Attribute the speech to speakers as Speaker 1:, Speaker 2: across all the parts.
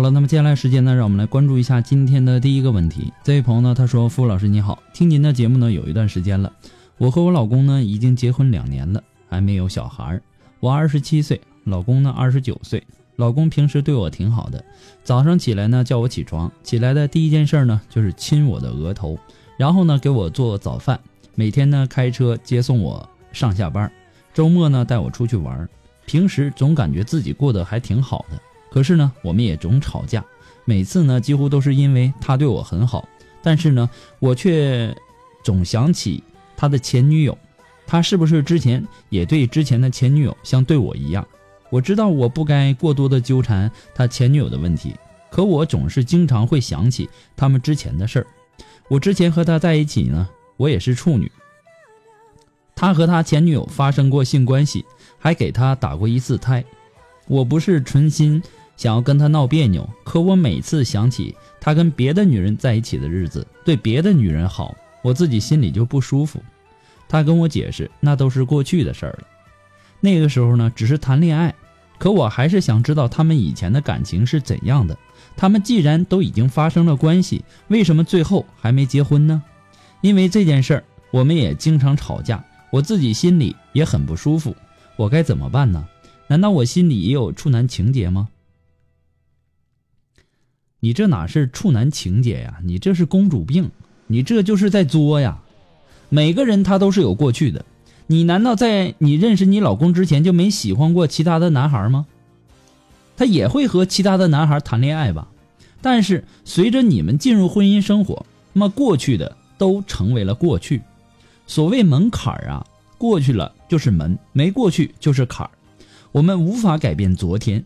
Speaker 1: 好了，那么接下来时间呢，让我们来关注一下今天的第一个问题。这位朋友呢，他说：“付老师你好，听您的节目呢有一段时间了，我和我老公呢已经结婚两年了，还没有小孩。我二十七岁，老公呢二十九岁。老公平时对我挺好的，早上起来呢叫我起床，起来的第一件事呢就是亲我的额头，然后呢给我做早饭，每天呢开车接送我上下班，周末呢带我出去玩。平时总感觉自己过得还挺好的。”可是呢，我们也总吵架，每次呢几乎都是因为他对我很好，但是呢，我却总想起他的前女友，他是不是之前也对之前的前女友像对我一样？我知道我不该过多的纠缠他前女友的问题，可我总是经常会想起他们之前的事儿。我之前和他在一起呢，我也是处女，他和他前女友发生过性关系，还给他打过一次胎，我不是存心。想要跟他闹别扭，可我每次想起他跟别的女人在一起的日子，对别的女人好，我自己心里就不舒服。他跟我解释，那都是过去的事儿了。那个时候呢，只是谈恋爱，可我还是想知道他们以前的感情是怎样的。他们既然都已经发生了关系，为什么最后还没结婚呢？因为这件事儿，我们也经常吵架，我自己心里也很不舒服。我该怎么办呢？难道我心里也有处男情节吗？你这哪是处男情节呀？你这是公主病，你这就是在作呀！每个人他都是有过去的，你难道在你认识你老公之前就没喜欢过其他的男孩吗？他也会和其他的男孩谈恋爱吧？但是随着你们进入婚姻生活，那么过去的都成为了过去。所谓门槛儿啊，过去了就是门，没过去就是坎儿。我们无法改变昨天，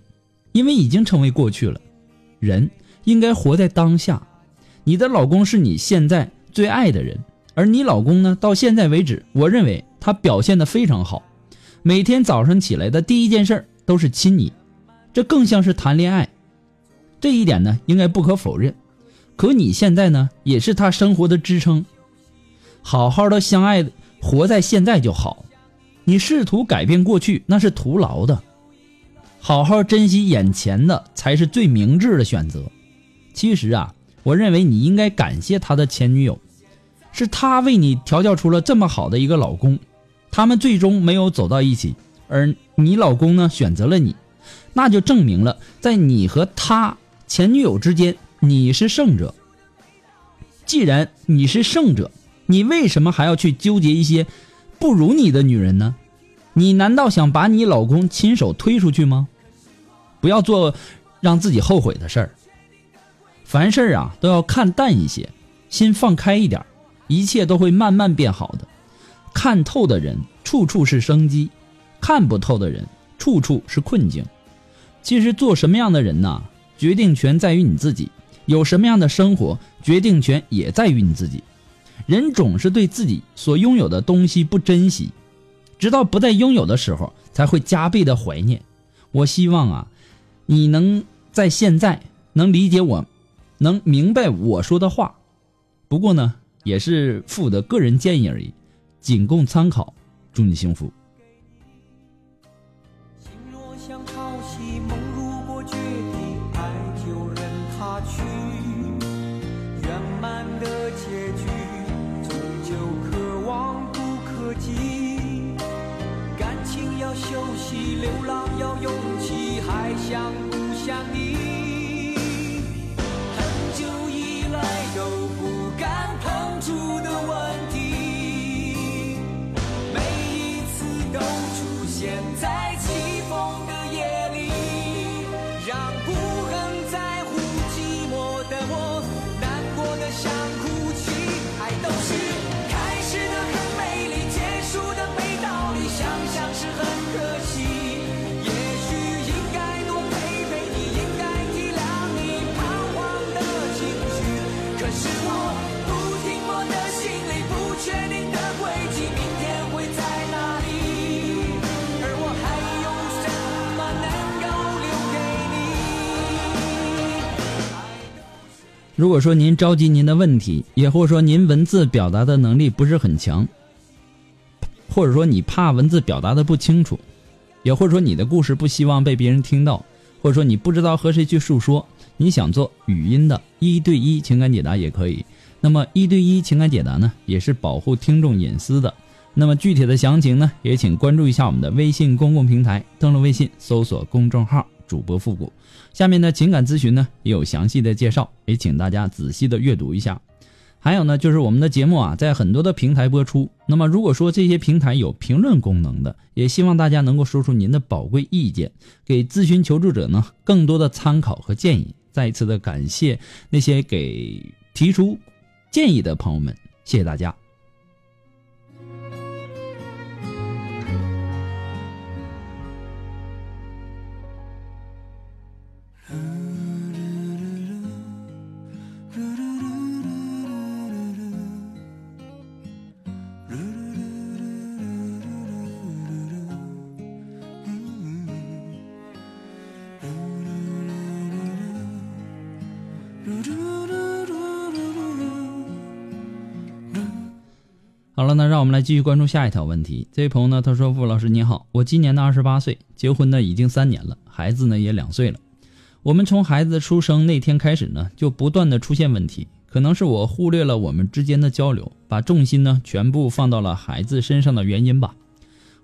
Speaker 1: 因为已经成为过去了。人。应该活在当下，你的老公是你现在最爱的人，而你老公呢，到现在为止，我认为他表现的非常好，每天早上起来的第一件事都是亲你，这更像是谈恋爱，这一点呢，应该不可否认。可你现在呢，也是他生活的支撑，好好的相爱，活在现在就好。你试图改变过去，那是徒劳的，好好珍惜眼前的，才是最明智的选择。其实啊，我认为你应该感谢他的前女友，是他为你调教出了这么好的一个老公。他们最终没有走到一起，而你老公呢选择了你，那就证明了在你和他前女友之间你是胜者。既然你是胜者，你为什么还要去纠结一些不如你的女人呢？你难道想把你老公亲手推出去吗？不要做让自己后悔的事儿。凡事啊都要看淡一些，心放开一点，一切都会慢慢变好的。看透的人，处处是生机；看不透的人，处处是困境。其实做什么样的人呐，决定权在于你自己；有什么样的生活，决定权也在于你自己。人总是对自己所拥有的东西不珍惜，直到不再拥有的时候，才会加倍的怀念。我希望啊，你能在现在能理解我，能明白我说的话。不过呢，也是父的个人建议而已，仅供参考。祝你幸福。
Speaker 2: 心若像潮汐，梦如
Speaker 1: 如果说您着急您的问题，也或者说您文字表达的能力不是很强，或者说你怕文字表达的不清楚，也或者说你的故事不希望被别人听到，或者说你不知道和谁去诉说，你想做语音的一对一情感解答也可以。那么一对一情感解答呢，也是保护听众隐私的。那么具体的详情呢，也请关注一下我们的微信公共平台，登录微信搜索公众号“主播复古”。下面的情感咨询呢也有详细的介绍，也请大家仔细的阅读一下。还有呢，就是我们的节目啊，在很多的平台播出。那么如果说这些平台有评论功能的，也希望大家能够说出您的宝贵意见，给咨询求助者呢更多的参考和建议。再一次的感谢那些给提出建议的朋友们，谢谢大家。那让我们来继续关注下一条问题。这位朋友呢，他说：“傅老师你好，我今年呢二十八岁，结婚呢已经三年了，孩子呢也两岁了。我们从孩子出生那天开始呢，就不断的出现问题，可能是我忽略了我们之间的交流，把重心呢全部放到了孩子身上的原因吧。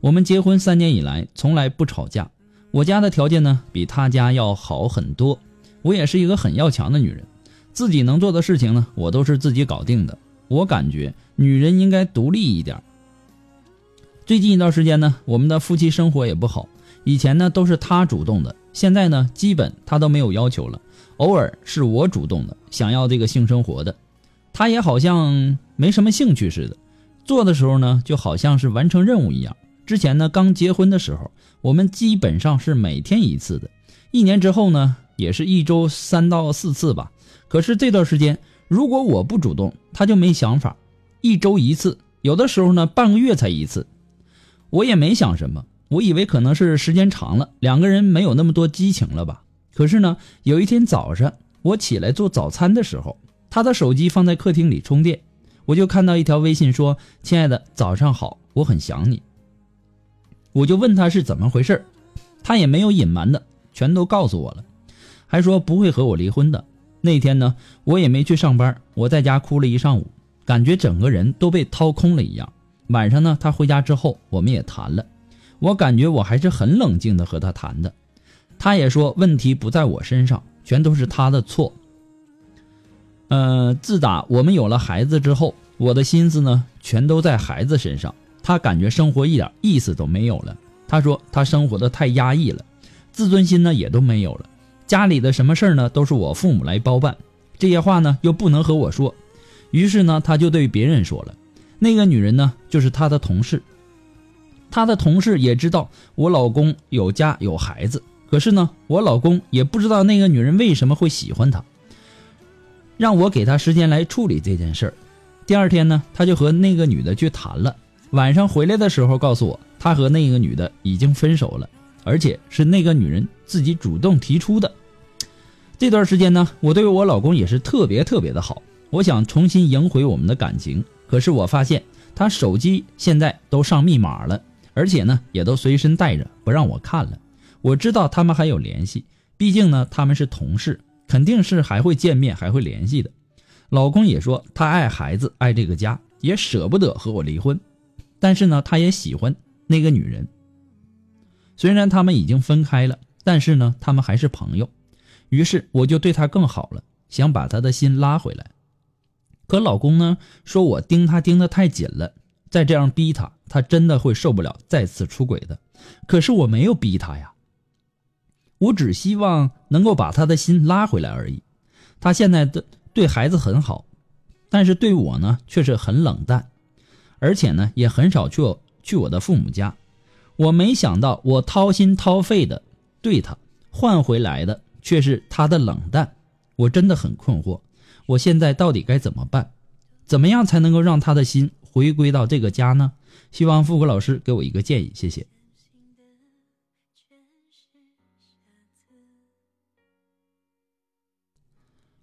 Speaker 1: 我们结婚三年以来从来不吵架，我家的条件呢比他家要好很多。我也是一个很要强的女人，自己能做的事情呢，我都是自己搞定的。我感觉女人应该独立一点。最近一段时间呢，我们的夫妻生活也不好。以前呢都是他主动的，现在呢基本他都没有要求了，偶尔是我主动的，想要这个性生活的，他也好像没什么兴趣似的。做的时候呢，就好像是完成任务一样。之前呢刚结婚的时候，我们基本上是每天一次的，一年之后呢，也是一周三到四次吧。可是这段时间，如果我不主动，他就没想法，一周一次，有的时候呢半个月才一次。我也没想什么，我以为可能是时间长了，两个人没有那么多激情了吧。可是呢，有一天早上我起来做早餐的时候，他的手机放在客厅里充电，我就看到一条微信说：“亲爱的，早上好，我很想你。”我就问他是怎么回事他也没有隐瞒的，全都告诉我了，还说不会和我离婚的。那天呢，我也没去上班，我在家哭了一上午，感觉整个人都被掏空了一样。晚上呢，他回家之后，我们也谈了，我感觉我还是很冷静的和他谈的，他也说问题不在我身上，全都是他的错。呃，自打我们有了孩子之后，我的心思呢全都在孩子身上，他感觉生活一点意思都没有了。他说他生活的太压抑了，自尊心呢也都没有了。家里的什么事儿呢，都是我父母来包办，这些话呢又不能和我说，于是呢他就对别人说了。那个女人呢，就是他的同事。他的同事也知道我老公有家有孩子，可是呢，我老公也不知道那个女人为什么会喜欢他，让我给他时间来处理这件事儿。第二天呢，他就和那个女的去谈了。晚上回来的时候，告诉我他和那个女的已经分手了，而且是那个女人自己主动提出的。这段时间呢，我对我老公也是特别特别的好，我想重新赢回我们的感情。可是我发现他手机现在都上密码了，而且呢，也都随身带着，不让我看了。我知道他们还有联系，毕竟呢，他们是同事，肯定是还会见面，还会联系的。老公也说他爱孩子，爱这个家，也舍不得和我离婚，但是呢，他也喜欢那个女人。虽然他们已经分开了，但是呢，他们还是朋友。于是我就对他更好了，想把他的心拉回来。可老公呢，说我盯他盯得太紧了，再这样逼他，他真的会受不了，再次出轨的。可是我没有逼他呀。我只希望能够把他的心拉回来而已。他现在的对孩子很好，但是对我呢却是很冷淡，而且呢也很少去去我的父母家。我没想到我掏心掏肺的对他换回来的却是他的冷淡，我真的很困惑。我现在到底该怎么办？怎么样才能够让他的心回归到这个家呢？希望富国老师给我一个建议，谢谢。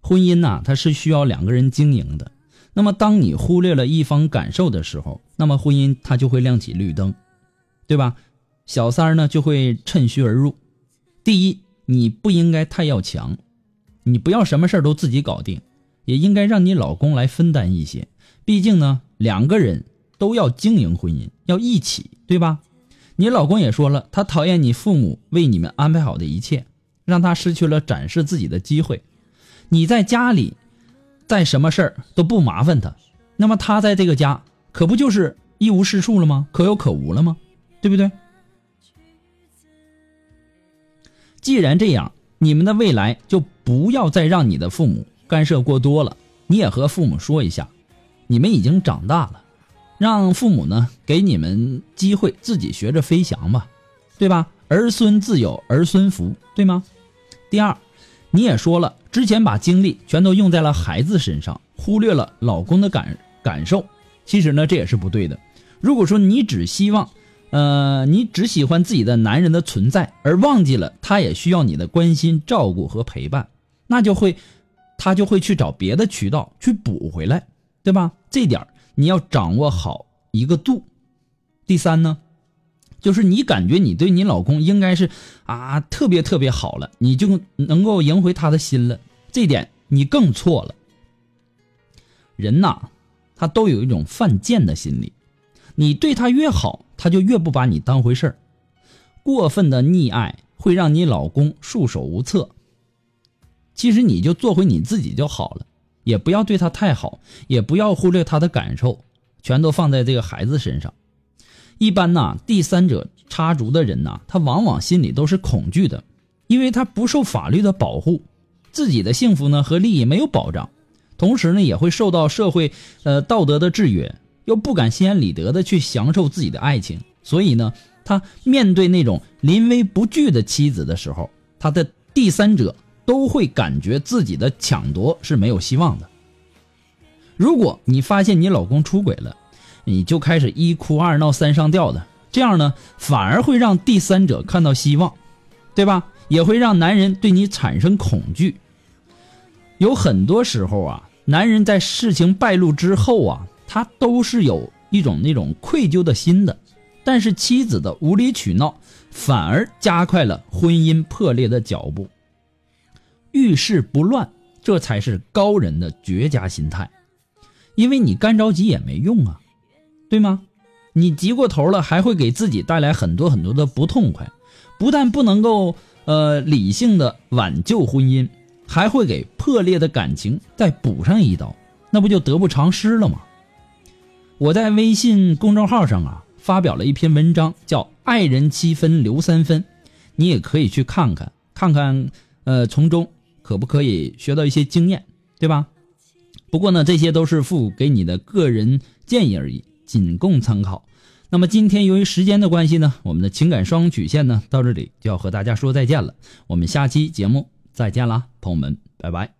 Speaker 1: 婚姻呐，它是需要两个人经营的。那么，当你忽略了一方感受的时候，那么婚姻它就会亮起绿灯，对吧？小三儿呢就会趁虚而入。第一，你不应该太要强，你不要什么事儿都自己搞定，也应该让你老公来分担一些。毕竟呢，两个人都要经营婚姻，要一起，对吧？你老公也说了，他讨厌你父母为你们安排好的一切，让他失去了展示自己的机会。你在家里，在什么事儿都不麻烦他，那么他在这个家可不就是一无是处了吗？可有可无了吗？对不对？既然这样，你们的未来就不要再让你的父母干涉过多了。你也和父母说一下，你们已经长大了，让父母呢给你们机会自己学着飞翔吧，对吧？儿孙自有儿孙福，对吗？第二。你也说了，之前把精力全都用在了孩子身上，忽略了老公的感感受。其实呢，这也是不对的。如果说你只希望，呃，你只喜欢自己的男人的存在，而忘记了他也需要你的关心、照顾和陪伴，那就会，他就会去找别的渠道去补回来，对吧？这点你要掌握好一个度。第三呢？就是你感觉你对你老公应该是啊特别特别好了，你就能够赢回他的心了。这点你更错了。人呐，他都有一种犯贱的心理，你对他越好，他就越不把你当回事儿。过分的溺爱会让你老公束手无策。其实你就做回你自己就好了，也不要对他太好，也不要忽略他的感受，全都放在这个孩子身上。一般呐，第三者插足的人呐，他往往心里都是恐惧的，因为他不受法律的保护，自己的幸福呢和利益没有保障，同时呢也会受到社会呃道德的制约，又不敢心安理得的去享受自己的爱情，所以呢，他面对那种临危不惧的妻子的时候，他的第三者都会感觉自己的抢夺是没有希望的。如果你发现你老公出轨了，你就开始一哭二闹三上吊的，这样呢，反而会让第三者看到希望，对吧？也会让男人对你产生恐惧。有很多时候啊，男人在事情败露之后啊，他都是有一种那种愧疚的心的，但是妻子的无理取闹，反而加快了婚姻破裂的脚步。遇事不乱，这才是高人的绝佳心态，因为你干着急也没用啊。对吗？你急过头了，还会给自己带来很多很多的不痛快，不但不能够呃理性的挽救婚姻，还会给破裂的感情再补上一刀，那不就得不偿失了吗？我在微信公众号上啊发表了一篇文章，叫《爱人七分留三分》，你也可以去看看，看看呃从中可不可以学到一些经验，对吧？不过呢，这些都是父给你的个人建议而已。仅供参考。那么今天由于时间的关系呢，我们的情感双曲线呢到这里就要和大家说再见了。我们下期节目再见啦，朋友们，拜拜。